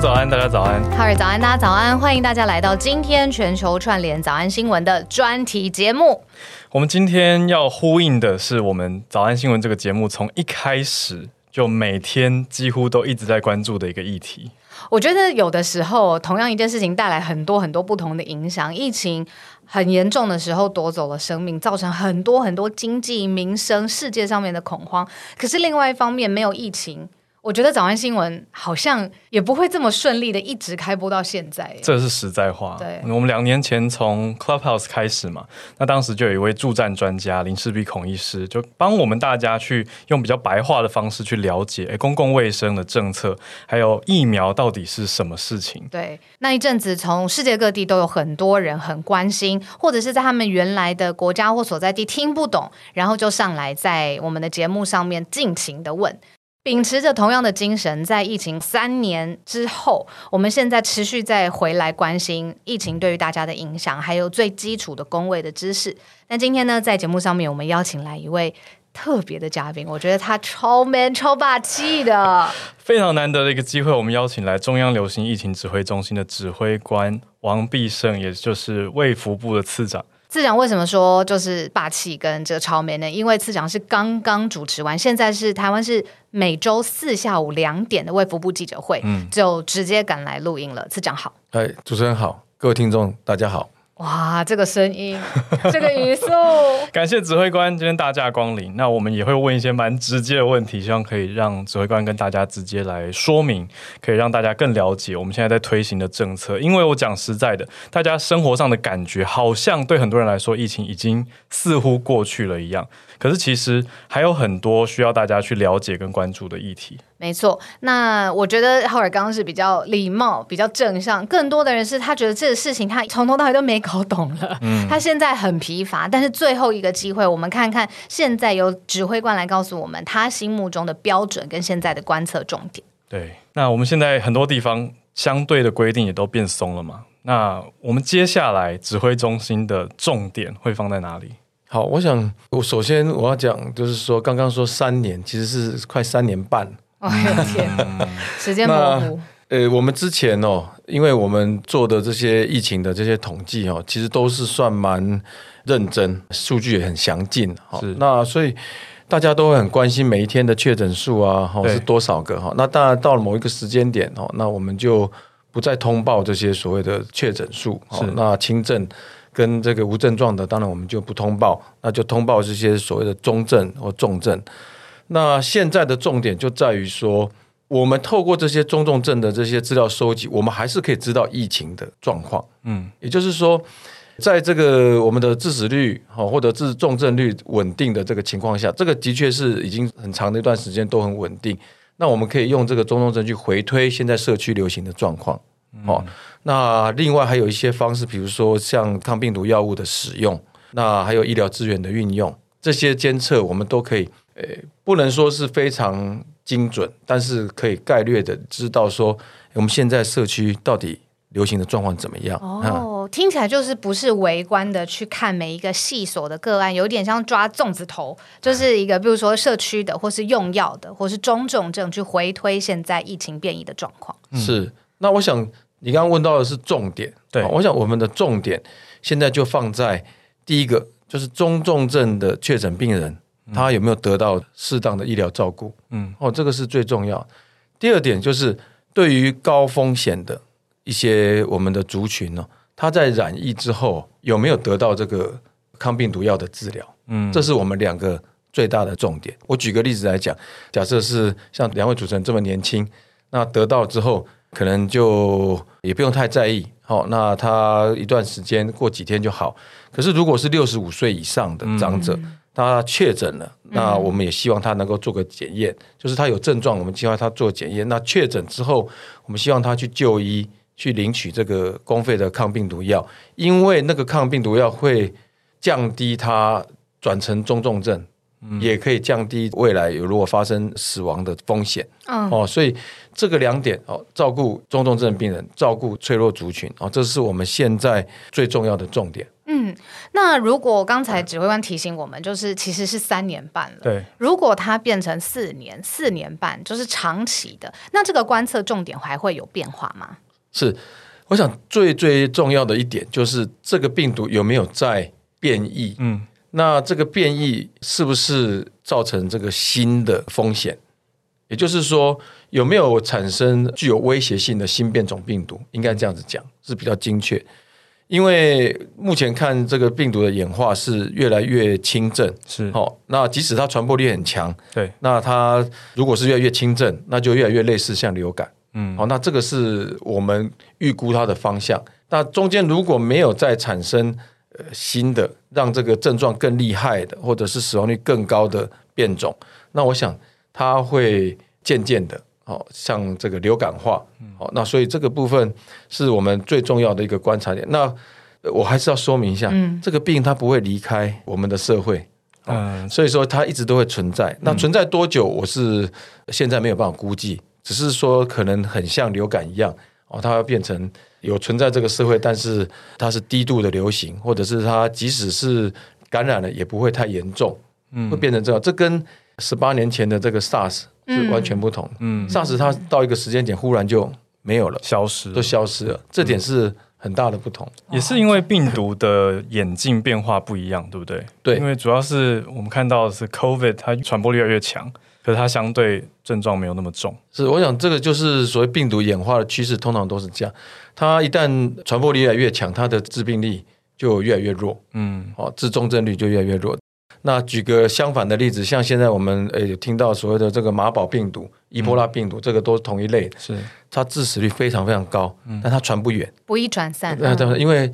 早安，大家早安。哈尔早安，大家早安。欢迎大家来到今天全球串联早安新闻的专题节目。我们今天要呼应的是我们早安新闻这个节目从一开始就每天几乎都一直在关注的一个议题。我觉得有的时候同样一件事情带来很多很多不同的影响。疫情很严重的时候夺走了生命，造成很多很多经济民生世界上面的恐慌。可是另外一方面，没有疫情。我觉得早安新闻好像也不会这么顺利的一直开播到现在。这是实在话。对，我们两年前从 Clubhouse 开始嘛，那当时就有一位助战专家林氏璧孔医师，就帮我们大家去用比较白话的方式去了解，诶，公共卫生的政策，还有疫苗到底是什么事情。对，那一阵子从世界各地都有很多人很关心，或者是在他们原来的国家或所在地听不懂，然后就上来在我们的节目上面尽情的问。秉持着同样的精神，在疫情三年之后，我们现在持续再回来关心疫情对于大家的影响，还有最基础的公卫的知识。那今天呢，在节目上面，我们邀请来一位特别的嘉宾，我觉得他超 man、超霸气的，非常难得的一个机会。我们邀请来中央流行疫情指挥中心的指挥官王必胜，也就是卫福部的次长。次长为什么说就是霸气跟这个超 man 呢？因为次长是刚刚主持完，现在是台湾是每周四下午两点的卫福部记者会，嗯，就直接赶来录音了。次长好，哎，主持人好，各位听众大家好。哇，这个声音，这个语速，感谢指挥官今天大驾光临。那我们也会问一些蛮直接的问题，希望可以让指挥官跟大家直接来说明，可以让大家更了解我们现在在推行的政策。因为我讲实在的，大家生活上的感觉好像对很多人来说，疫情已经似乎过去了一样。可是其实还有很多需要大家去了解跟关注的议题。没错，那我觉得浩尔刚刚是比较礼貌、比较正向，更多的人是他觉得这个事情他从头到尾都没搞懂了。嗯，他现在很疲乏，但是最后一个机会，我们看看现在由指挥官来告诉我们他心目中的标准跟现在的观测重点。对，那我们现在很多地方相对的规定也都变松了嘛？那我们接下来指挥中心的重点会放在哪里？好，我想我首先我要讲，就是说刚刚说三年，其实是快三年半。我的天，时间模糊。呃，我们之前哦，因为我们做的这些疫情的这些统计哦，其实都是算蛮认真，数据也很详尽。哈，那所以大家都会很关心每一天的确诊数啊，哈是多少个哈？那当然到了某一个时间点哦，那我们就不再通报这些所谓的确诊数。是，那轻症。跟这个无症状的，当然我们就不通报，那就通报这些所谓的中症或重症。那现在的重点就在于说，我们透过这些中重症的这些资料收集，我们还是可以知道疫情的状况。嗯，也就是说，在这个我们的致死率好或者致重症率稳定的这个情况下，这个的确是已经很长的一段时间都很稳定。那我们可以用这个中重症去回推现在社区流行的状况。哦，那另外还有一些方式，比如说像抗病毒药物的使用，那还有医疗资源的运用，这些监测我们都可以，呃，不能说是非常精准，但是可以概略的知道说我们现在社区到底流行的状况怎么样。哦，听起来就是不是围观的去看每一个细琐的个案，有点像抓粽子头，就是一个比如说社区的，或是用药的，或是中重症去回推现在疫情变异的状况。是，那我想。你刚刚问到的是重点，对，我想我们的重点现在就放在第一个，就是中重症的确诊病人，他有没有得到适当的医疗照顾？嗯，哦，这个是最重要。第二点就是对于高风险的一些我们的族群呢，他在染疫之后有没有得到这个抗病毒药的治疗？嗯，这是我们两个最大的重点。我举个例子来讲，假设是像两位主持人这么年轻，那得到之后。可能就也不用太在意，好，那他一段时间过几天就好。可是如果是六十五岁以上的长者，嗯、他确诊了，那我们也希望他能够做个检验，嗯、就是他有症状，我们希望他做检验。那确诊之后，我们希望他去就医，去领取这个公费的抗病毒药，因为那个抗病毒药会降低他转成中重症。也可以降低未来有如果发生死亡的风险。嗯、哦，所以这个两点哦，照顾中重症病人，照顾脆弱族群哦，这是我们现在最重要的重点。嗯，那如果刚才指挥官提醒我们，就是其实是三年半了。对，如果它变成四年、四年半，就是长期的，那这个观测重点还会有变化吗？是，我想最最重要的一点就是这个病毒有没有在变异？嗯。那这个变异是不是造成这个新的风险？也就是说，有没有产生具有威胁性的新变种病毒？应该这样子讲是比较精确。因为目前看这个病毒的演化是越来越轻症，是哦。那即使它传播力很强，对，那它如果是越来越轻症，那就越来越类似像流感。嗯，好，那这个是我们预估它的方向。那中间如果没有再产生。呃，新的让这个症状更厉害的，或者是死亡率更高的变种，那我想它会渐渐的，哦，像这个流感化，好，那所以这个部分是我们最重要的一个观察点。那我还是要说明一下，嗯，这个病它不会离开我们的社会，嗯，所以说它一直都会存在。那存在多久，我是现在没有办法估计，只是说可能很像流感一样，哦，它会变成。有存在这个社会，但是它是低度的流行，或者是它即使是感染了，也不会太严重，嗯，会变成这样。这跟十八年前的这个 SARS 是完全不同。嗯，SARS 它到一个时间点忽然就没有了，消失，都消失了。这点是很大的不同，也是因为病毒的演进变化不一样，对不对？对，因为主要是我们看到的是 COVID，它传播力越来越强。可是它相对症状没有那么重，是我想这个就是所谓病毒演化的趋势，通常都是这样。它一旦传播力越来越强，它的致病力就越来越弱，嗯，哦，致重症率就越来越弱。那举个相反的例子，像现在我们诶有听到所谓的这个马宝病毒、伊波拉病毒，这个都是同一类，是它致死率非常非常高，但它传不远，不易传散。因为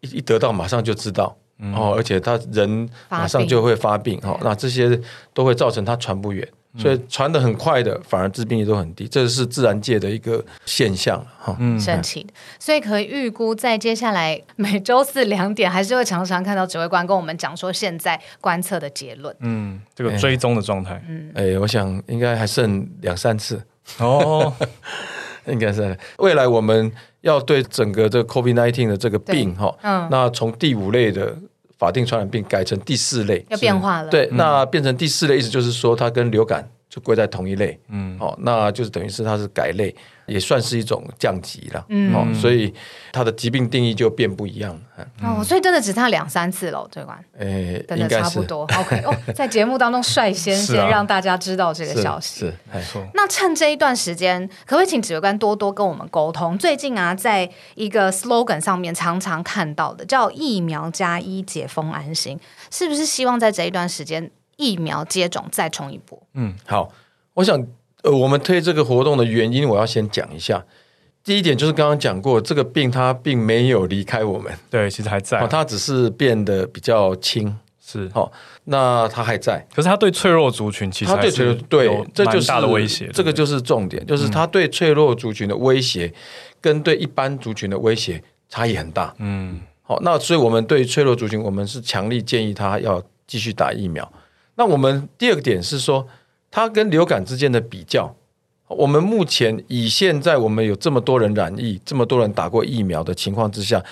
一一得到马上就知道。哦，而且他人马上就会发病，哈病，那这些都会造成他传不远，嗯、所以传的很快的反而致病率都很低，这是自然界的一个现象，哈，嗯，神奇。所以可以预估，在接下来每周四两点，还是会常常看到指挥官跟我们讲说现在观测的结论，嗯，这个追踪的状态，嗯，哎，我想应该还剩两三次，哦，应该是。未来我们要对整个这个 COVID-19 的这个病，哈，嗯，那从第五类的。法定传染病改成第四类，要变化了。对，那变成第四类，意思就是说它跟流感就归在同一类。嗯，好，那就是等于是它是改类，也算是一种降级了。嗯，哦，所以它的疾病定义就变不一样了。哦，所以真的只差两三次喽，对吧？哎，真的差不多。OK，哦，在节目当中率先先让大家知道这个消息。是，没错。那趁这一段时间，可不可以请指挥官多多跟我们沟通？最近啊，在一个 slogan 上面常常看到的，叫“疫苗加一，解封安心”，是不是希望在这一段时间疫苗接种再冲一波？嗯，好。我想，呃，我们推这个活动的原因，我要先讲一下。第一点就是刚刚讲过，这个病它并没有离开我们，对，其实还在，哦，它只是变得比较轻，是，好，哦，那它还在，可是它对脆弱族群其实它对脆弱对，这就是大的威胁，这个就是重点，就是它对脆弱族群的威胁跟对一般族群的威胁差异很大，嗯，好，那所以我们对脆弱族群，我们是强力建议他要继续打疫苗。那我们第二个点是说，它跟流感之间的比较。我们目前以现在我们有这么多人染疫，这么多人打过疫苗的情况之下，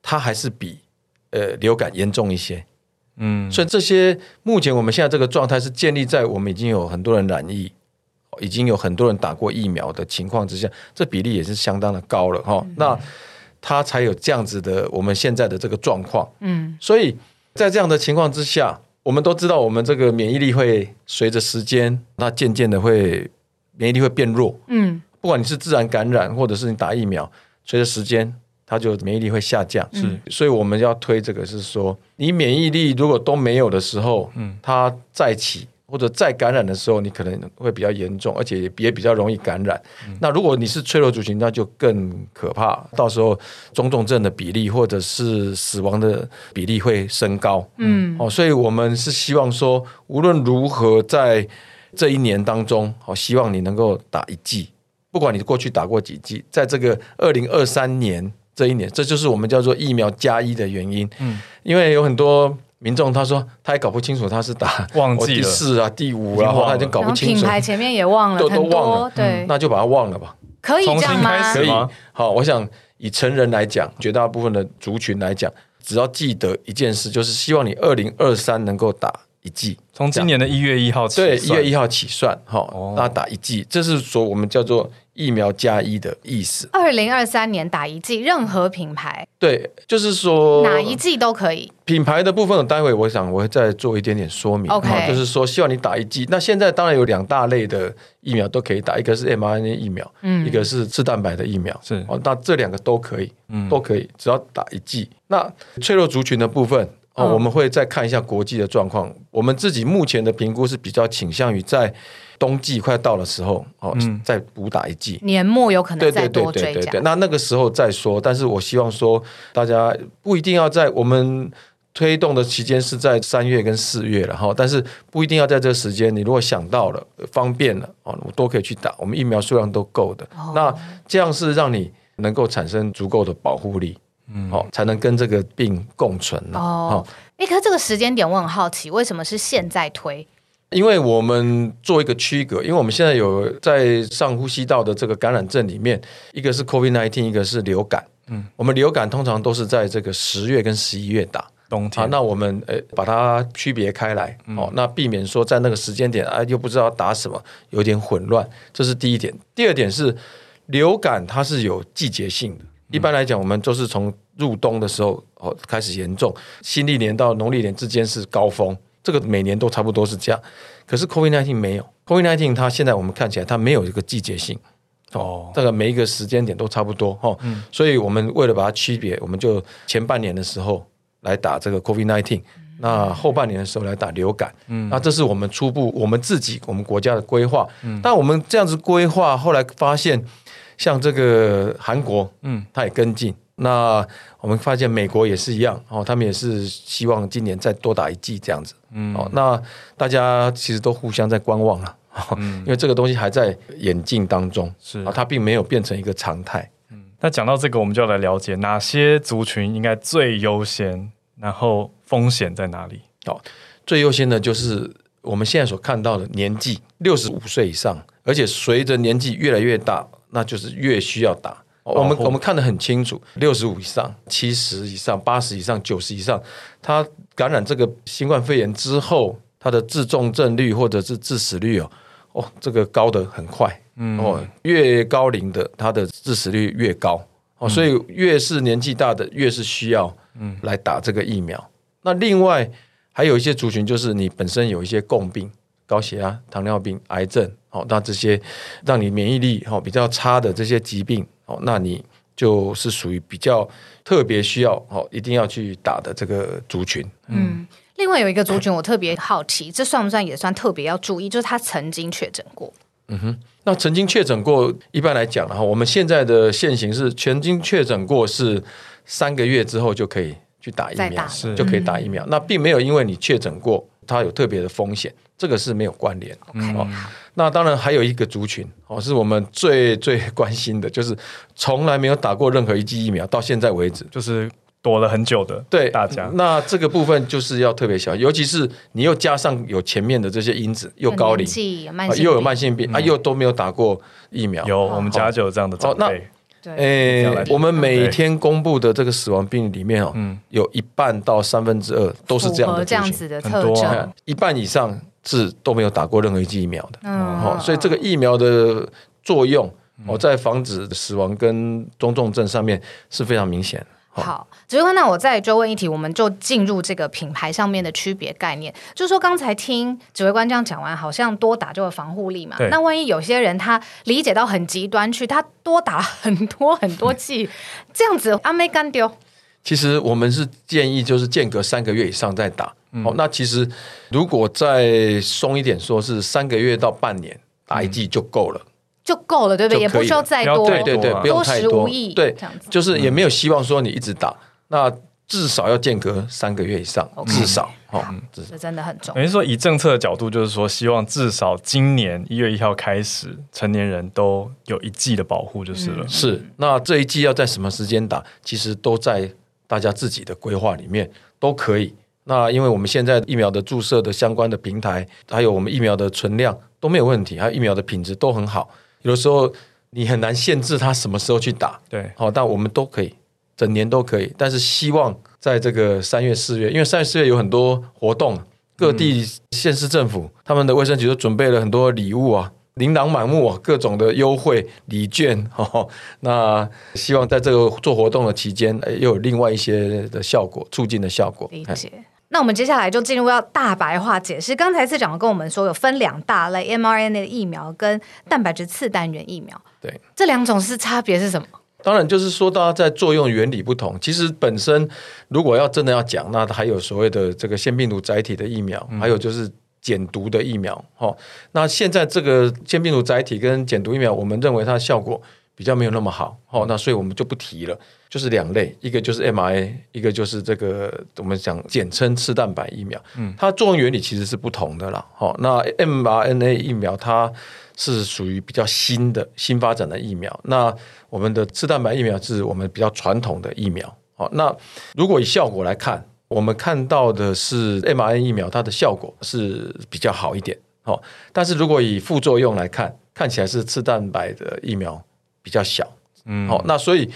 它还是比呃流感严重一些。嗯，所以这些目前我们现在这个状态是建立在我们已经有很多人染疫，已经有很多人打过疫苗的情况之下，这比例也是相当的高了哈。嗯、那它才有这样子的我们现在的这个状况。嗯，所以在这样的情况之下，我们都知道我们这个免疫力会随着时间，那渐渐的会。免疫力会变弱，嗯，不管你是自然感染，或者是你打疫苗，随着时间，它就免疫力会下降。是，所以我们要推这个，是说你免疫力如果都没有的时候，嗯，它再起或者再感染的时候，你可能会比较严重，而且也比较容易感染。嗯、那如果你是脆弱族群，那就更可怕，到时候中重症的比例或者是死亡的比例会升高。嗯，哦，所以我们是希望说，无论如何在这一年当中，好，希望你能够打一剂，不管你过去打过几剂，在这个二零二三年这一年，这就是我们叫做疫苗加一的原因。嗯，因为有很多民众他说他也搞不清楚他是打忘记第四啊、第五啊，他已经搞不清楚，品牌前面也忘了，都都忘了，对，那就把它忘了吧。可以这样吗？可以。好，我想以成人来讲，绝大部分的族群来讲，只要记得一件事，就是希望你二零二三能够打一季，从今年的一月一号起，对，一月一号起算，哈，那打一季，这是说我们叫做疫苗加一的意思。二零二三年打一剂，任何品牌，对，就是说哪一剂都可以。品牌的部分，待会我想我会再做一点点说明。OK，就是说希望你打一剂。那现在当然有两大类的疫苗都可以打，一个是 mRNA 疫苗，嗯，一个是次蛋白的疫苗，是哦，那这两个都可以，嗯，都可以，只要打一剂。那脆弱族群的部分。哦，我们会再看一下国际的状况。我们自己目前的评估是比较倾向于在冬季快到的时候，哦，再补打一剂。年末有可能再多追加。对对对对对，那那个时候再说。但是我希望说，大家不一定要在我们推动的期间是在三月跟四月了哈，但是不一定要在这个时间。你如果想到了方便了哦，我都可以去打。我们疫苗数量都够的。哦，那这样是让你能够产生足够的保护力。嗯，好，才能跟这个病共存哦，哎，可是这个时间点我很好奇，为什么是现在推？因为我们做一个区隔，因为我们现在有在上呼吸道的这个感染症里面，一个是 COVID-19，一个是流感。嗯，我们流感通常都是在这个十月跟十一月打，冬天。那我们呃把它区别开来，哦，那避免说在那个时间点啊又不知道打什么，有点混乱。这是第一点。第二点是流感它是有季节性的。一般来讲，我们都是从入冬的时候哦开始严重，新历年到农历年之间是高峰，这个每年都差不多是这样。可是 COVID nineteen 没有 COVID nineteen，它现在我们看起来它没有一个季节性哦，这个每一个时间点都差不多哈。嗯，所以我们为了把它区别，我们就前半年的时候来打这个 COVID nineteen，那后半年的时候来打流感。嗯，那这是我们初步我们自己我们国家的规划。嗯，但我们这样子规划，后来发现。像这个韩国，嗯，他也跟进。那我们发现美国也是一样，哦，他们也是希望今年再多打一剂这样子，嗯，哦，那大家其实都互相在观望了，嗯，因为这个东西还在演进当中，是啊，它并没有变成一个常态。嗯，那讲到这个，我们就要来了解哪些族群应该最优先，然后风险在哪里？哦，最优先的就是我们现在所看到的年纪六十五岁以上，而且随着年纪越来越大。那就是越需要打，我们我们看得很清楚，六十五以上、七十以上、八十以上、九十以上，他感染这个新冠肺炎之后，他的致重症率或者是致死率哦，哦，这个高的很快，嗯，哦，越高龄的他的致死率越高，哦，所以越是年纪大的越是需要，嗯，来打这个疫苗。那另外还有一些族群，就是你本身有一些共病。高血压、糖尿病、癌症，哦，那这些让你免疫力哦比较差的这些疾病，哦，那你就是属于比较特别需要哦，一定要去打的这个族群。嗯，另外有一个族群我特别好奇，这算不算也算特别要注意？就是他曾经确诊过。嗯哼，那曾经确诊过，一般来讲哈，我们现在的现行是曾经确诊过是三个月之后就可以去打疫苗，是就可以打疫苗。嗯、那并没有因为你确诊过，它有特别的风险。这个是没有关联。哦，那当然还有一个族群哦，是我们最最关心的，就是从来没有打过任何一剂疫苗，到现在为止，就是躲了很久的。对大家，那这个部分就是要特别小心，尤其是你又加上有前面的这些因子，又高龄，有又有慢性病，嗯、啊，又都没有打过疫苗。有，我们家就有这样的长辈。对，诶，我们每天公布的这个死亡病例里面哦，嗯，有一半到三分之二都是这样的这样子的特征，一半以上。是都没有打过任何一剂疫苗的，哦，所以这个疫苗的作用，哦，在防止死亡跟中重症上面是非常明显。好，指挥官，那我再追问一题，我们就进入这个品牌上面的区别概念。就是说，刚才听指挥官这样讲完，好像多打就有防护力嘛？那万一有些人他理解到很极端去，他多打很多很多剂，这样子阿妹干丢？其实我们是建议，就是间隔三个月以上再打。嗯、哦，那其实如果再松一点，说是三个月到半年打一剂就够了，就够了，对不对？也不需要再多，对对对，不用太多。对，这样子就是也没有希望说你一直打，嗯、那至少要间隔三个月以上，至少。哦，这真的很重要。等于说，以政策的角度，就是说，希望至少今年一月一号开始，成年人都有一季的保护，就是了。是，那这一季要在什么时间打，其实都在大家自己的规划里面都可以。那因为我们现在疫苗的注射的相关的平台，还有我们疫苗的存量都没有问题，还有疫苗的品质都很好。有的时候你很难限制它什么时候去打，对，好，但我们都可以，整年都可以。但是希望在这个三月、四月，因为三月、四月有很多活动，各地县市政府他们的卫生局都准备了很多礼物啊。琳琅满目啊，各种的优惠礼券 哦。那希望在这个做活动的期间，又有另外一些的效果，促进的效果。理解。那我们接下来就进入要大白话解释。刚才次长跟我们说，有分两大类：mRNA 的疫苗跟蛋白质次单元疫苗。对，这两种是差别是什么？当然就是说，大家在作用原理不同。其实本身如果要真的要讲，那还有所谓的这个腺病毒载体的疫苗，嗯、还有就是。减毒的疫苗，哦，那现在这个腺病毒载体跟减毒疫苗，我们认为它的效果比较没有那么好，哦，那所以我们就不提了，就是两类，一个就是 mRNA，一个就是这个我们讲简称次蛋白疫苗，嗯，它作用原理其实是不同的啦，哈，那 mRNA 疫苗它是属于比较新的新发展的疫苗，那我们的次蛋白疫苗是我们比较传统的疫苗，好，那如果以效果来看。我们看到的是 mRNA 疫苗，它的效果是比较好一点，哦，但是如果以副作用来看，看起来是次蛋白的疫苗比较小，嗯，好，那所以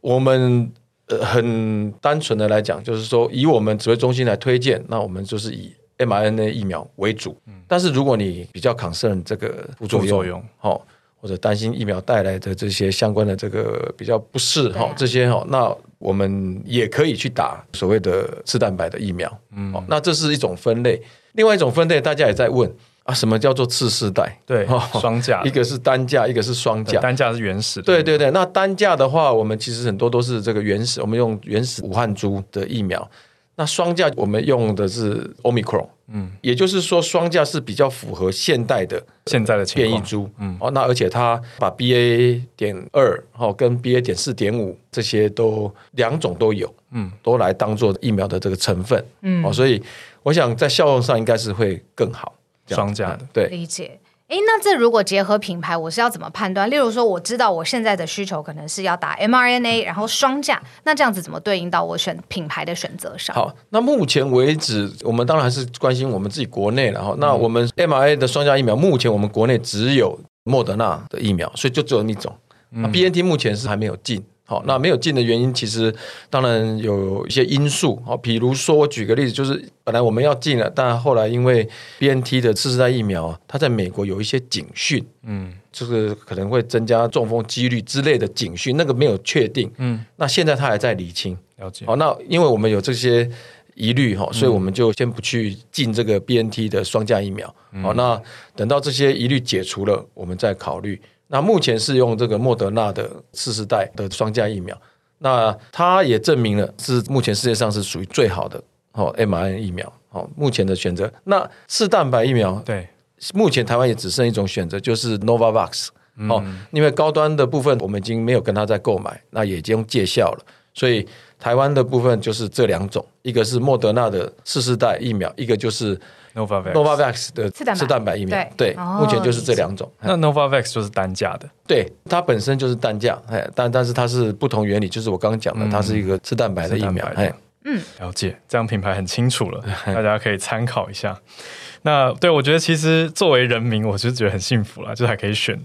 我们呃很单纯的来讲，就是说以我们指挥中心来推荐，那我们就是以 mRNA 疫苗为主，嗯，但是如果你比较 concern 这个副作用，好。或者担心疫苗带来的这些相关的这个比较不适哈，这些哈，那我们也可以去打所谓的次蛋白的疫苗，嗯，那这是一种分类。另外一种分类，大家也在问啊，什么叫做次世代？对，双价，一个是单价，一个是双价。单价是原始的，对对对。那单价的话，我们其实很多都是这个原始，我们用原始武汉株的疫苗。那双价我们用的是 Omicron，嗯，也就是说双价是比较符合现代的现在的变异株，嗯，哦，那而且它把 BA 点二哦跟 BA 点四点五这些都两种都有，嗯，都来当做疫苗的这个成分，嗯，哦，所以我想在效用上应该是会更好，双价的，对，理解。诶，那这如果结合品牌，我是要怎么判断？例如说，我知道我现在的需求可能是要打 mRNA，然后双价，那这样子怎么对应到我选品牌的选择上？好，那目前为止，我们当然还是关心我们自己国内了哈。那我们 mRNA 的双价疫苗，目前我们国内只有莫德纳的疫苗，所以就只有一种。那 BNT 目前是还没有进。好，那没有进的原因，其实当然有一些因素。好，比如说我举个例子，就是本来我们要进了，但后来因为 BNT 的次世代疫苗，它在美国有一些警讯，嗯，就是可能会增加中风几率之类的警讯，那个没有确定，嗯，那现在它还在理清。了解。好，那因为我们有这些疑虑哈，所以我们就先不去进这个 BNT 的双价疫苗。好，那等到这些疑虑解除了，我们再考虑。那目前是用这个莫德纳的四世代的双价疫苗，那它也证明了是目前世界上是属于最好的哦 mRNA 疫苗哦，目前的选择。那次蛋白疫苗对，目前台湾也只剩一种选择，就是 Novavax 哦，因为高端的部分我们已经没有跟他在购买，那也已经戒效了，所以台湾的部分就是这两种，一个是莫德纳的四世代疫苗，一个就是 Novavax 的次蛋白。疫苗，对，目前就是这两种。那 Novavax 就是单价的，对，它本身就是单价，哎，但但是它是不同原理，就是我刚刚讲的，它是一个吃蛋白的疫苗，哎，嗯，了解，这样品牌很清楚了，大家可以参考一下。那对我觉得，其实作为人民，我是觉得很幸福了，就是还可以选。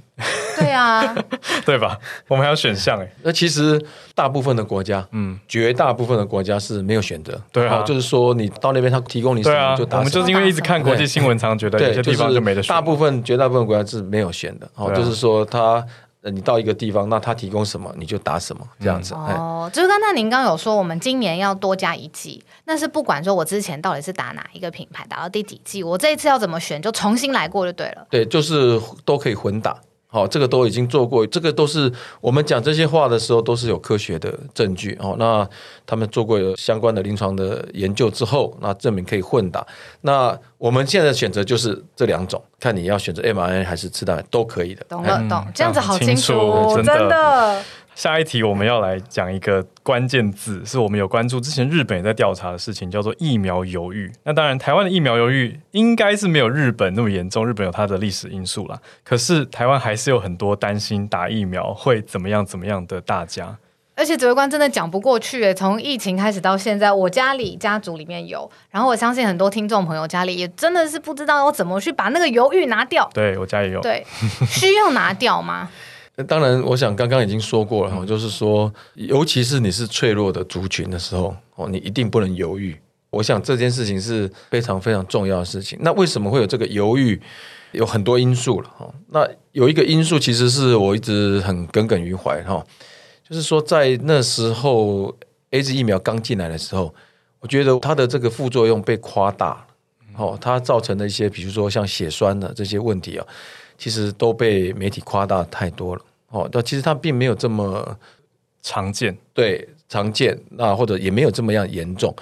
对啊，对吧？我们还有选项哎。那其实大部分的国家，嗯，绝大部分的国家是没有选择。对啊，就是说你到那边，他提供你什么就打。我们就是因为一直看国际新闻，常觉得有些地方就没得选。大部分、绝大部分国家是没有选的。哦，就是说他。你到一个地方，那他提供什么你就打什么，这样子。嗯、哦，就是刚才您刚刚有说，我们今年要多加一季，那是不管说我之前到底是打哪一个品牌，打到第几季，我这一次要怎么选，就重新来过就对了。对，就是都可以混打。好，这个都已经做过，这个都是我们讲这些话的时候都是有科学的证据哦。那他们做过有相关的临床的研究之后，那证明可以混打。那我们现在的选择就是这两种，看你要选择 mRNA 还是次蛋白都可以的。懂了，懂，这样子好清楚，真的。下一题我们要来讲一个关键字，是我们有关注之前日本也在调查的事情，叫做疫苗犹豫。那当然，台湾的疫苗犹豫应该是没有日本那么严重，日本有它的历史因素啦。可是台湾还是有很多担心打疫苗会怎么样怎么样的大家。而且指挥官真的讲不过去诶，从疫情开始到现在，我家里家族里面有，然后我相信很多听众朋友家里也真的是不知道要怎么去把那个犹豫拿掉。对，我家也有。对，需要拿掉吗？当然，我想刚刚已经说过了，嗯、就是说，尤其是你是脆弱的族群的时候，哦，你一定不能犹豫。我想这件事情是非常非常重要的事情。那为什么会有这个犹豫？有很多因素了哈。那有一个因素，其实是我一直很耿耿于怀哈。就是说，在那时候 AZ 疫苗刚进来的时候，我觉得它的这个副作用被夸大了，哦，它造成的一些，比如说像血栓的这些问题啊，其实都被媒体夸大太多了，哦，但其实它并没有这么常见，对，常见，那或者也没有这么样严重，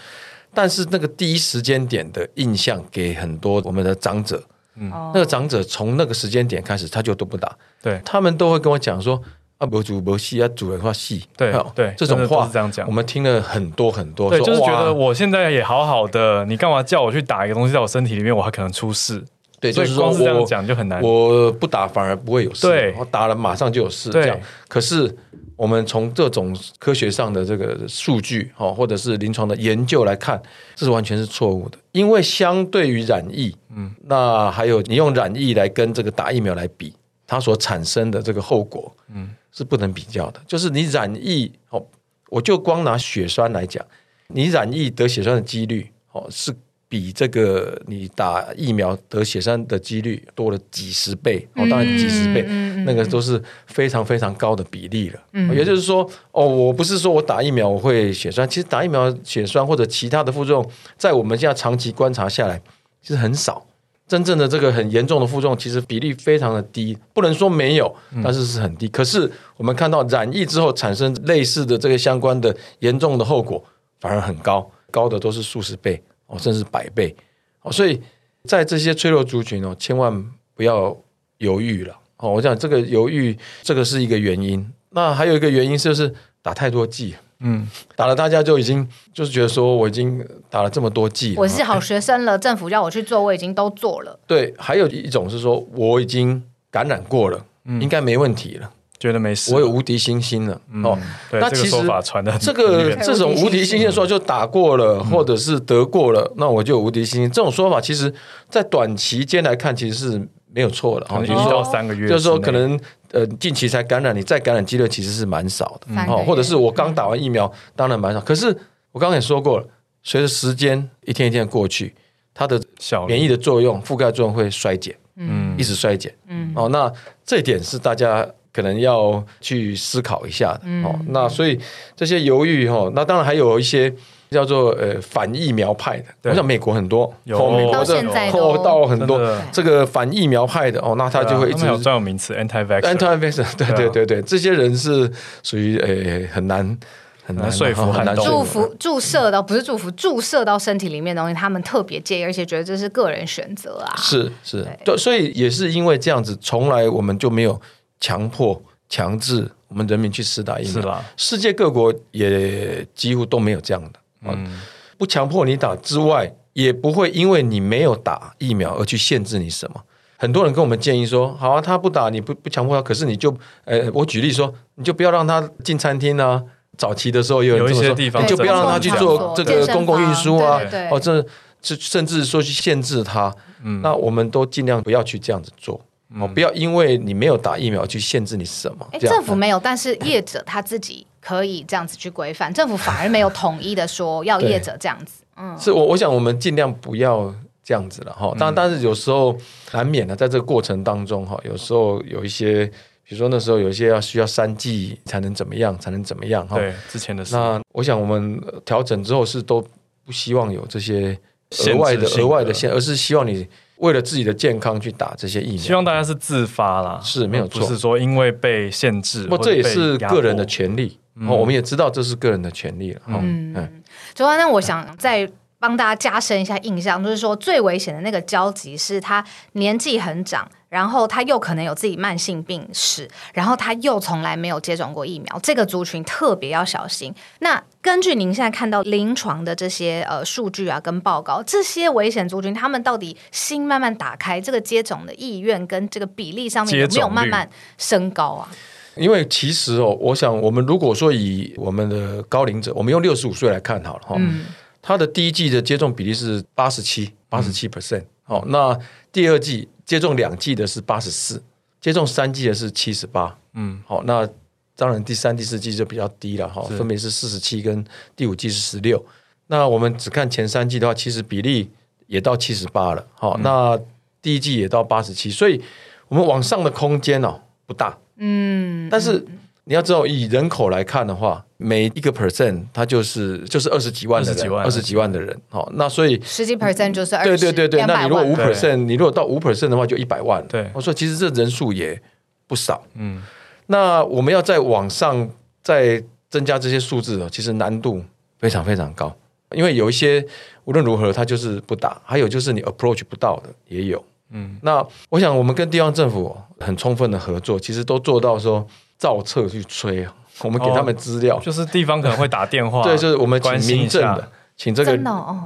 但是那个第一时间点的印象给很多我们的长者，嗯，那个长者从那个时间点开始他就都不打，对，他们都会跟我讲说。啊，不煮不戏啊，煮的话戏，对对，这种话是这样讲，我们听了很多很多，对，就是觉得我现在也好好的，你干嘛叫我去打一个东西在我身体里面，我还可能出事？对，就是光是这样讲就很难，我不打反而不会有事，对，我打了马上就有事，这样。可是我们从这种科学上的这个数据哈，或者是临床的研究来看，这是完全是错误的，因为相对于染疫，嗯，那还有你用染疫来跟这个打疫苗来比。它所产生的这个后果，嗯，是不能比较的。就是你染疫哦，我就光拿血栓来讲，你染疫得血栓的几率哦，是比这个你打疫苗得血栓的几率多了几十倍哦，当然几十倍，那个都是非常非常高的比例了。嗯，也就是说，哦，我不是说我打疫苗我会血栓，其实打疫苗血栓或者其他的副作用，在我们现在长期观察下来，其实很少。真正的这个很严重的负重，其实比例非常的低，不能说没有，但是是很低。嗯、可是我们看到染疫之后产生类似的这个相关的严重的后果，反而很高，高的都是数十倍哦，甚至百倍哦。所以在这些脆弱族群哦，千万不要犹豫了哦。我讲这个犹豫，这个是一个原因。那还有一个原因就是打太多剂。嗯，打了大家就已经就是觉得说我已经打了这么多剂，我是好学生了，政府叫我去做，我已经都做了。对，还有一种是说我已经感染过了，嗯、应该没问题了，觉得没事，我有无敌星星了。嗯、哦，对那其实这个说法传的这个这种无敌星星的说就打过了，嗯、或者是得过了，那我就有无敌星星。这种说法其实在短期间来看，其实是没有错的。一到三个月，就是说可能。呃，近期才感染，你再感染几率其实是蛮少的，哦，或者是我刚打完疫苗，当然蛮少。可是我刚刚也说过了，随着时间一天一天过去，它的免疫的作用、覆盖作用会衰减，嗯，一直衰减，嗯，哦，那这一点是大家可能要去思考一下的，哦，那所以这些犹豫，哈，那当然还有一些。叫做呃反疫苗派的，我想美国很多，有。美国的后到很多这个反疫苗派的哦，那他就会一直专有名词 anti-vaxxer，anti-vaxxer，对对对对，这些人是属于呃很难很难说服，很难祝福注射到不是祝福注射到身体里面的东西，他们特别介意，而且觉得这是个人选择啊，是是，对，所以也是因为这样子，从来我们就没有强迫强制我们人民去施打疫苗？世界各国也几乎都没有这样的。嗯，不强迫你打之外，也不会因为你没有打疫苗而去限制你什么。很多人跟我们建议说，好啊，他不打，你不不强迫他，可是你就，呃，我举例说，你就不要让他进餐厅啊。早期的时候有，有一些地方，你就不要让他去做这个公共运输啊，哦，这这甚至说去限制他。嗯，那我们都尽量不要去这样子做。哦，不要因为你没有打疫苗去限制你什么。哎，政府没有，但是业者他自己可以这样子去规范。政府反而没有统一的说要业者这样子。嗯，是我我想我们尽量不要这样子了哈。当然，但是有时候难免的，在这个过程当中哈，有时候有一些，比如说那时候有一些要需要三剂才能怎么样，才能怎么样哈。对，之前的事。那我想我们调整之后是都不希望有这些额外的额外的限，而是希望你。为了自己的健康去打这些疫苗，希望大家是自发啦，是没有错，不是说因为被限制，不，这也是个人的权利。哦，我们也知道这是个人的权利了。嗯，主要那我想再帮大家加深一下印象，就是说最危险的那个交集是他年纪很长，然后他又可能有自己慢性病史，然后他又从来没有接种过疫苗，这个族群特别要小心。那根据您现在看到临床的这些呃数据啊跟报告，这些危险族群他们到底心慢慢打开，这个接种的意愿跟这个比例上面有没有慢慢升高啊？因为其实哦，我想我们如果说以我们的高龄者，我们用六十五岁来看好了哈。嗯他的第一季的接种比例是八十七，八十七 percent。好，那第二季接种两季的是八十四，接种三季的是七十八。嗯，好，那当然第三、第四季就比较低了哈，分别是四十七跟第五季是十六。那我们只看前三季的话，其实比例也到七十八了。好，那第一季也到八十七，所以我们往上的空间哦不大。嗯，但是。你要知道，以人口来看的话，每一个 percent 它就是就是二十几万的人，二十几万的人。好，那所以十几 percent 就是二对对对对。那你如果五 percent，你如果到五 percent 的话，就一百万。对，我说其实这人数也不少。嗯，那我们要在网上再增加这些数字，其实难度非常非常高，因为有一些无论如何它就是不打，还有就是你 approach 不到的也有。嗯，那我想我们跟地方政府很充分的合作，其实都做到说。造册去催啊，我们给他们资料，就是地方可能会打电话，对，就是我们请民政的，请这个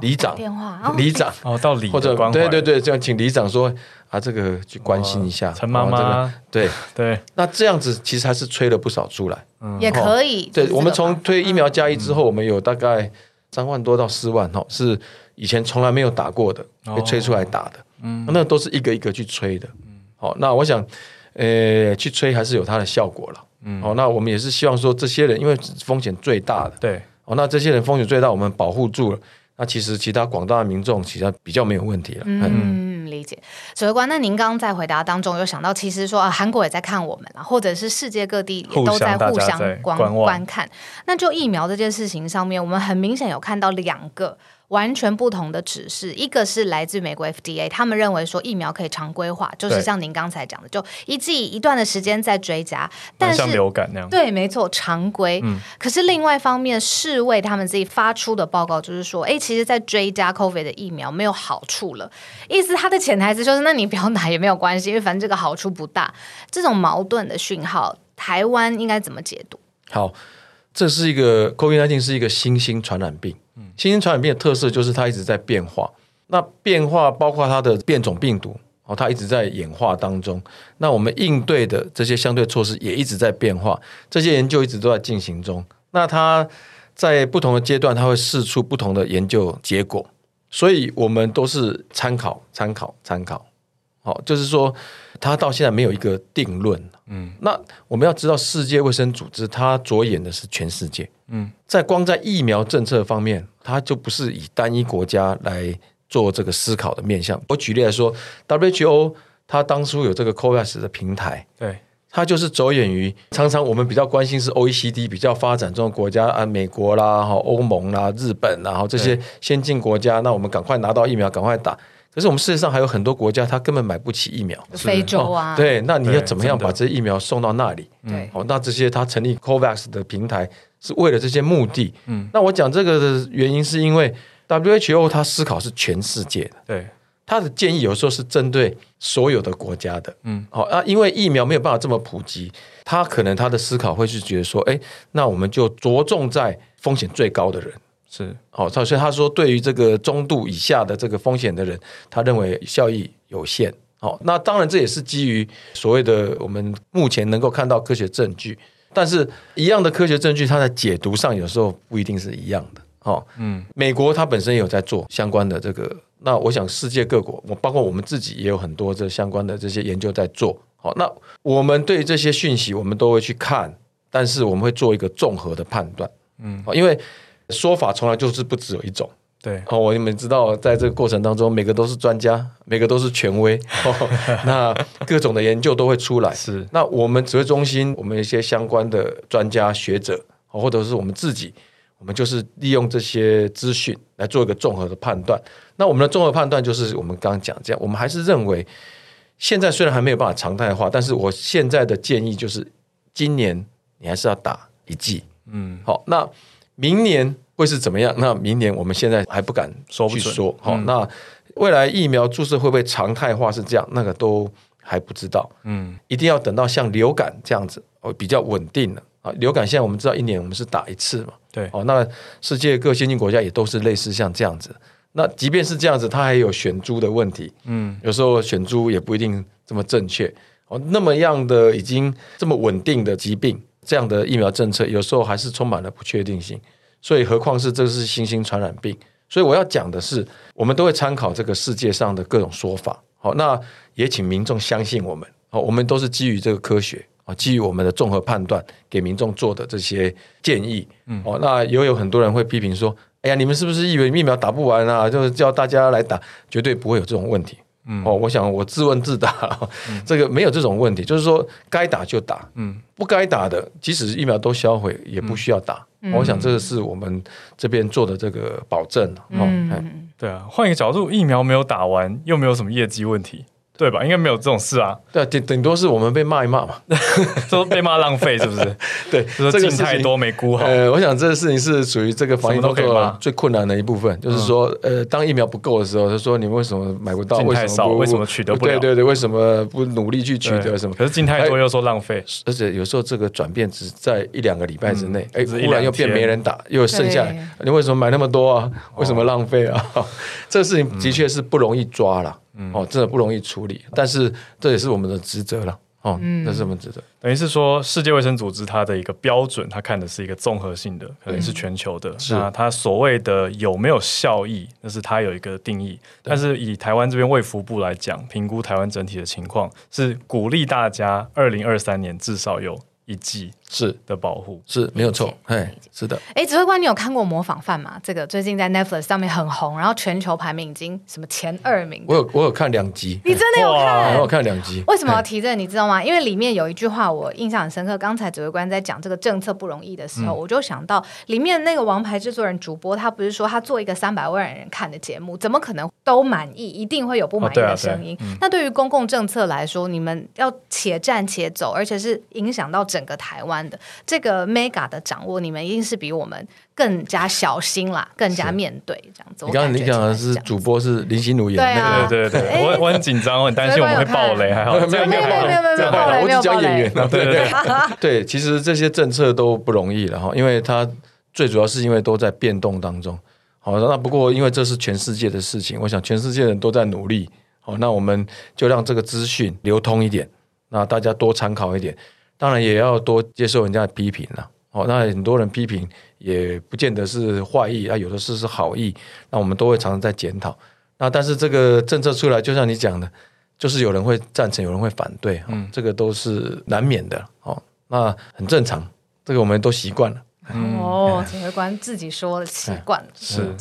里长电话，里长 哦，到里或者对对对，这样请里长说啊，这个去关心一下陈妈妈，对 对，那这样子其实还是催了不少出来，也可以。对，我们从推疫苗加一之后，我们有大概三万多到四万哈，是以前从来没有打过的，被催出来打的，嗯，那都是一个一个去催的，嗯，好，那我想，呃，去催还是有它的效果了。嗯，哦，那我们也是希望说，这些人因为风险最大的，对，哦，那这些人风险最大，我们保护住了，那其实其他广大的民众其实比较没有问题了。嗯，嗯理解。指挥官，那您刚刚在回答当中有想到，其实说啊，韩国也在看我们啊，或者是世界各地也都在互相观观看。那就疫苗这件事情上面，我们很明显有看到两个。完全不同的指示，一个是来自美国 FDA，他们认为说疫苗可以常规化，就是像您刚才讲的，就一季一段的时间再追加，但是像流感那样，对，没错，常规。嗯，可是另外一方面，世卫他们自己发出的报告就是说，哎，其实，在追加 COVID 的疫苗没有好处了，意思它的潜台词就是，那你不要打也没有关系，因为反正这个好处不大。这种矛盾的讯号，台湾应该怎么解读？好，这是一个 COVID-19 是一个新兴传染病。新型传染病的特色就是它一直在变化，那变化包括它的变种病毒哦，它一直在演化当中。那我们应对的这些相对措施也一直在变化，这些研究一直都在进行中。那它在不同的阶段，它会试出不同的研究结果，所以我们都是参考、参考、参考。好，就是说他到现在没有一个定论。嗯，那我们要知道，世界卫生组织它着眼的是全世界。嗯，在光在疫苗政策方面，它就不是以单一国家来做这个思考的面向。我举例来说，WHO 它当初有这个 COVAX 的平台，对，它就是着眼于常常我们比较关心是 OECD 比较发展中的国家啊，美国啦、哈欧盟啦、日本啦，然后这些先进国家，那我们赶快拿到疫苗，赶快打。可是我们世界上还有很多国家，他根本买不起疫苗，非洲啊，对，那你要怎么样把这些疫苗送到那里？对，好，那这些他成立 COVAX 的平台是为了这些目的。嗯，那我讲这个的原因是因为 WHO 它思考是全世界的，对，它的建议有时候是针对所有的国家的。嗯，好啊，因为疫苗没有办法这么普及，他可能他的思考会是觉得说，哎，那我们就着重在风险最高的人。是，哦，所以他说，对于这个中度以下的这个风险的人，他认为效益有限。好，那当然这也是基于所谓的我们目前能够看到科学证据，但是一样的科学证据，它在解读上有时候不一定是一样的。哦，嗯，美国它本身也有在做相关的这个，那我想世界各国，我包括我们自己也有很多这相关的这些研究在做。好，那我们对这些讯息，我们都会去看，但是我们会做一个综合的判断。嗯，因为。说法从来就是不只有一种，对。哦，我们知道，在这个过程当中，每个都是专家，每个都是权威，哦、那各种的研究都会出来。是。那我们指挥中心，我们一些相关的专家学者，或者是我们自己，我们就是利用这些资讯来做一个综合的判断。那我们的综合判断就是我们刚刚讲这样，我们还是认为，现在虽然还没有办法常态化，但是我现在的建议就是，今年你还是要打一剂。嗯。好，那。明年会是怎么样？那明年我们现在还不敢说去说。好、嗯，那未来疫苗注射会不会常态化？是这样，那个都还不知道。嗯，一定要等到像流感这样子哦，比较稳定了啊。流感现在我们知道一年我们是打一次嘛。对。哦，那世界各先进国家也都是类似像这样子。那即便是这样子，它还有选株的问题。嗯，有时候选株也不一定这么正确。哦，那么样的已经这么稳定的疾病，这样的疫苗政策有时候还是充满了不确定性。所以，何况是这是新兴传染病。所以我要讲的是，我们都会参考这个世界上的各种说法。好，那也请民众相信我们。好，我们都是基于这个科学啊，基于我们的综合判断，给民众做的这些建议。嗯，哦，那也有很多人会批评说：“哎呀，你们是不是以为疫苗打不完啊？就是叫大家来打，绝对不会有这种问题。”嗯，哦，我想我自问自答，嗯，这个没有这种问题，就是说该打就打，嗯，不该打的，即使疫苗都销毁，也不需要打。嗯，我想这个是我们这边做的这个保证。嗯，哦，对啊，换一个角度，疫苗没有打完，又没有什么业绩问题。对吧？应该没有这种事啊。对，顶顶多是我们被骂一骂嘛，说被骂浪费是不是？对，说进太多没估好。呃，我想这个事情是属于这个防疫工作最困难的一部分，就是说，呃，当疫苗不够的时候，他说你们为什么买不到？为什么，为什么取得不了？对对对，为什么不努力去取得什么？可是进太多又说浪费，而且有时候这个转变只在一两个礼拜之内，哎，忽然又变没人打，又剩下来，你为什么买那么多啊？为什么浪费啊？这个事情的确是不容易抓了。嗯、哦，真的不容易处理，但是这也是我们的职责了。哦，嗯，这是我们职责。等于是说，世界卫生组织它的一个标准，它看的是一个综合性的，可能是全球的。是、嗯、它所谓的有没有效益，那是它有一个定义。但是以台湾这边卫福部来讲，评估台湾整体的情况，是鼓励大家二零二三年至少有。一剂是的保护是没有错，哎，是的。哎，指挥官，你有看过《模仿犯》吗？这个最近在 Netflix 上面很红，然后全球排名已经什么前二名。我有我有看两集，你真的有看？我有看两集。为什么要提这个？你知道吗？因为里面有一句话我印象很深刻。刚才指挥官在讲这个政策不容易的时候，我就想到里面那个王牌制作人主播，他不是说他做一个三百万人看的节目，怎么可能都满意？一定会有不满意的声音。那对于公共政策来说，你们要且战且走，而且是影响到整个台湾的。这个 mega 的掌握，你们一定是比我们更加小心啦，更加面对这样子。你刚刚你讲的是主播是林心如演的，啊、对对对，我我很紧张，我很担心我们会爆雷，还好没有没有没有没有没有没有爆雷，我只讲演员，对对对对，其实这些政策都不容易了哈，因为它最主要是因为都在变动当中。好，那不过因为这是全世界的事情，我想全世界人都在努力。好，那我们就让这个资讯流通一点，那大家多参考一点。当然也要多接受人家的批评了，哦，那很多人批评也不见得是坏意啊，有的是是好意，那我们都会常常在检讨。那但是这个政策出来，就像你讲的，就是有人会赞成，有人会反对，嗯，这个都是难免的，哦，那很正常，这个我们都习惯了。哦，指挥官自己说了习惯了，是。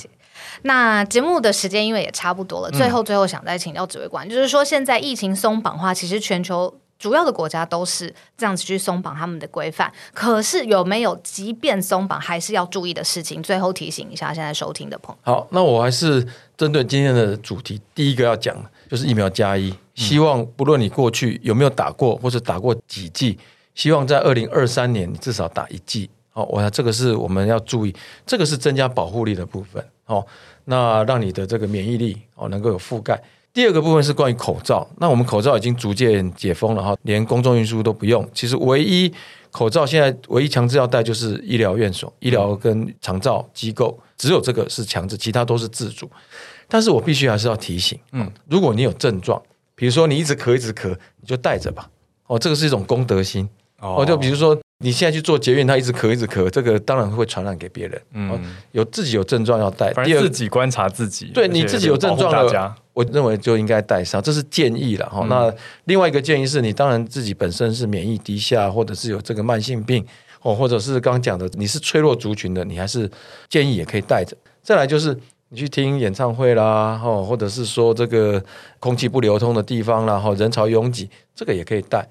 那节目的时间因为也差不多了，最后最后想再请教指挥官，就是说现在疫情松绑话，其实全球。主要的国家都是这样子去松绑他们的规范，可是有没有即便松绑还是要注意的事情？最后提醒一下现在收听的朋友。好，那我还是针对今天的主题，第一个要讲的就是疫苗加一。希望不论你过去有没有打过，或者打过几剂，希望在二零二三年你至少打一剂。好，我想这个是我们要注意，这个是增加保护力的部分。好，那让你的这个免疫力哦能够有覆盖。第二个部分是关于口罩，那我们口罩已经逐渐解封了哈，连公众运输都不用。其实唯一口罩现在唯一强制要戴就是医疗院所、医疗跟长照机构，只有这个是强制，其他都是自主。但是我必须还是要提醒，嗯，如果你有症状，比如说你一直咳一直咳，你就戴着吧。哦，这个是一种公德心。哦，就比如说。你现在去做捷运，他一直咳一直咳，这个当然会传染给别人。嗯，有自己有症状要戴，第二自己观察自己。对，你自己有症状了，我认为就应该带上，这是建议了哈。嗯、那另外一个建议是你当然自己本身是免疫低下，或者是有这个慢性病哦，或者是刚刚讲的你是脆弱族群的，你还是建议也可以带着。再来就是你去听演唱会啦，哦，或者是说这个空气不流通的地方啦，哈，人潮拥挤，这个也可以带。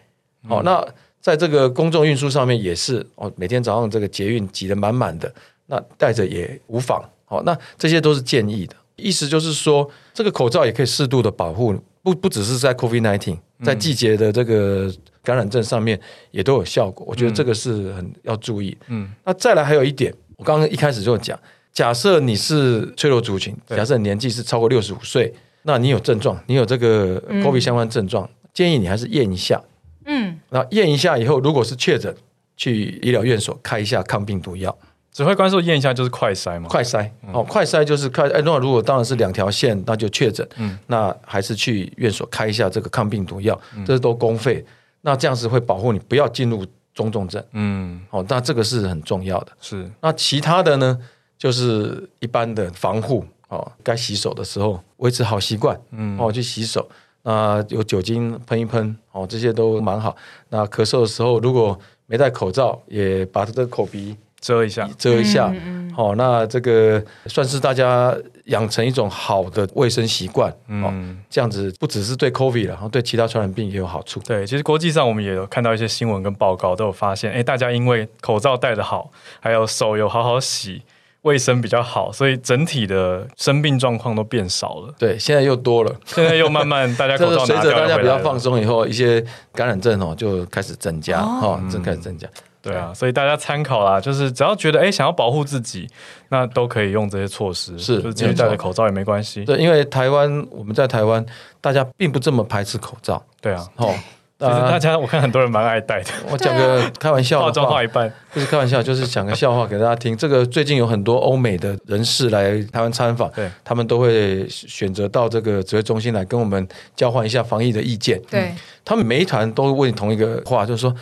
好，那。在这个公众运输上面也是哦，每天早上这个捷运挤得满满的，那带着也无妨。好，那这些都是建议的，意思就是说，这个口罩也可以适度的保护，不不只是在 COVID nineteen，在季节的这个感染症上面也都有效果。我觉得这个是很要注意。嗯，那再来还有一点，我刚刚一开始就讲，假设你是脆弱族群，假设年纪是超过六十五岁，那你有症状，你有这个 COVID 相关症状，嗯、建议你还是验一下。嗯，那验一下以后，如果是确诊，去医疗院所开一下抗病毒药。指挥官说验一下就是快筛嘛？快筛、嗯、哦，快筛就是快。哎，那如果当然是两条线，那就确诊。嗯，那还是去院所开一下这个抗病毒药，嗯、这是都公费。那这样子会保护你不要进入中重症。嗯，哦，那这个是很重要的。是。那其他的呢，就是一般的防护哦，该洗手的时候维持好习惯。嗯，哦，去洗手。那有酒精喷一喷哦，这些都蛮好。那咳嗽的时候，如果没戴口罩，也把这个口鼻。遮一下，遮一下，好，那这个算是大家养成一种好的卫生习惯，嗯，这样子不只是对 COVID 了，然后对其他传染病也有好处。对，其实国际上我们也有看到一些新闻跟报告，都有发现，哎，大家因为口罩戴得好，还有手有好好洗，卫生比较好，所以整体的生病状况都变少了。对，现在又多了，现在又慢慢 大家口罩随着大家比较放松以后，一些感染症哦就开始增加，哈，正开始增加。对啊，所以大家参考啦，就是只要觉得哎想要保护自己，那都可以用这些措施，是，就是继续戴着口罩也没关系。对，因为台湾我们在台湾，大家并不这么排斥口罩。对啊，哦，其实大家我看很多人蛮爱戴的。我讲个开玩笑，化妆化一半，不是开玩笑，就是讲个笑话给大家听。这个最近有很多欧美的人士来台湾参访，对，他们都会选择到这个指挥中心来跟我们交换一下防疫的意见。对，他们每一团都问同一个话，就是说。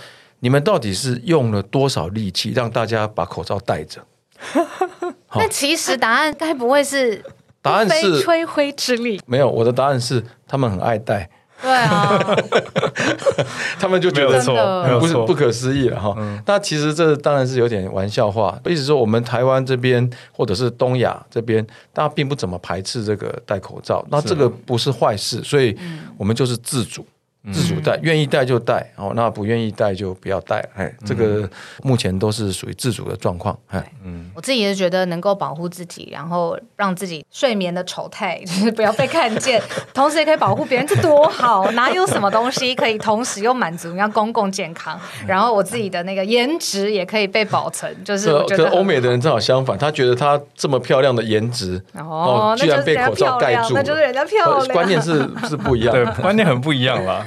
你们到底是用了多少力气让大家把口罩戴着？那其实答案该不会是？答案是吹灰之力。没有，我的答案是他们很爱戴。对啊，他们就觉得错，不是不可思议了哈。那其实这当然是有点玩笑话，意思说我们台湾这边或者是东亚这边，大家并不怎么排斥这个戴口罩。那这个不是坏事，所以我们就是自主。自主戴，愿意戴就戴，哦，那不愿意戴就不要戴，哎，这个目前都是属于自主的状况，哎，嗯，我自己也是觉得能够保护自己，然后让自己睡眠的丑态 就是不要被看见，同时也可以保护别人，这多好！哪有什么东西可以同时又满足人家公共健康，然后我自己的那个颜值也可以被保存，就是我觉得欧美的人正好相反，他觉得他这么漂亮的颜值哦，居然被口罩盖住，那就是人家漂亮，观念是是不一 样，对，观念很不一样啦。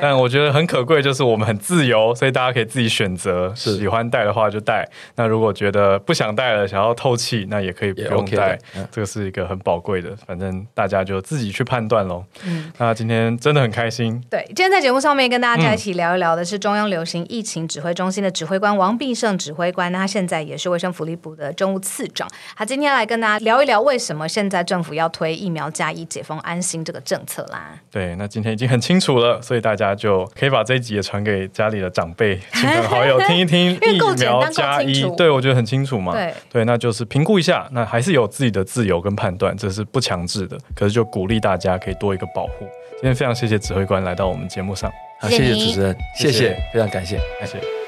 但我觉得很可贵，就是我们很自由，所以大家可以自己选择，喜欢戴的话就戴。那如果觉得不想戴了，想要透气，那也可以不用戴。OK 这个是一个很宝贵的，反正大家就自己去判断喽。嗯，那今天真的很开心。对，今天在节目上面跟大家一起聊一聊的是中央流行疫情指挥中心的指挥官王必胜指挥官，那他现在也是卫生福利部的政务次长。他今天来跟大家聊一聊为什么现在政府要推疫苗加一解封安心这个政策啦。对，那今天已经很清楚了，所以大家。那就可以把这一集也传给家里的长辈、亲朋好友听一听。疫苗加一，对，我觉得很清楚嘛。对，对，那就是评估一下，那还是有自己的自由跟判断，这是不强制的。可是就鼓励大家可以多一个保护。今天非常谢谢指挥官来到我们节目上，好，谢谢主持人，谢谢，谢谢非常感谢，谢谢。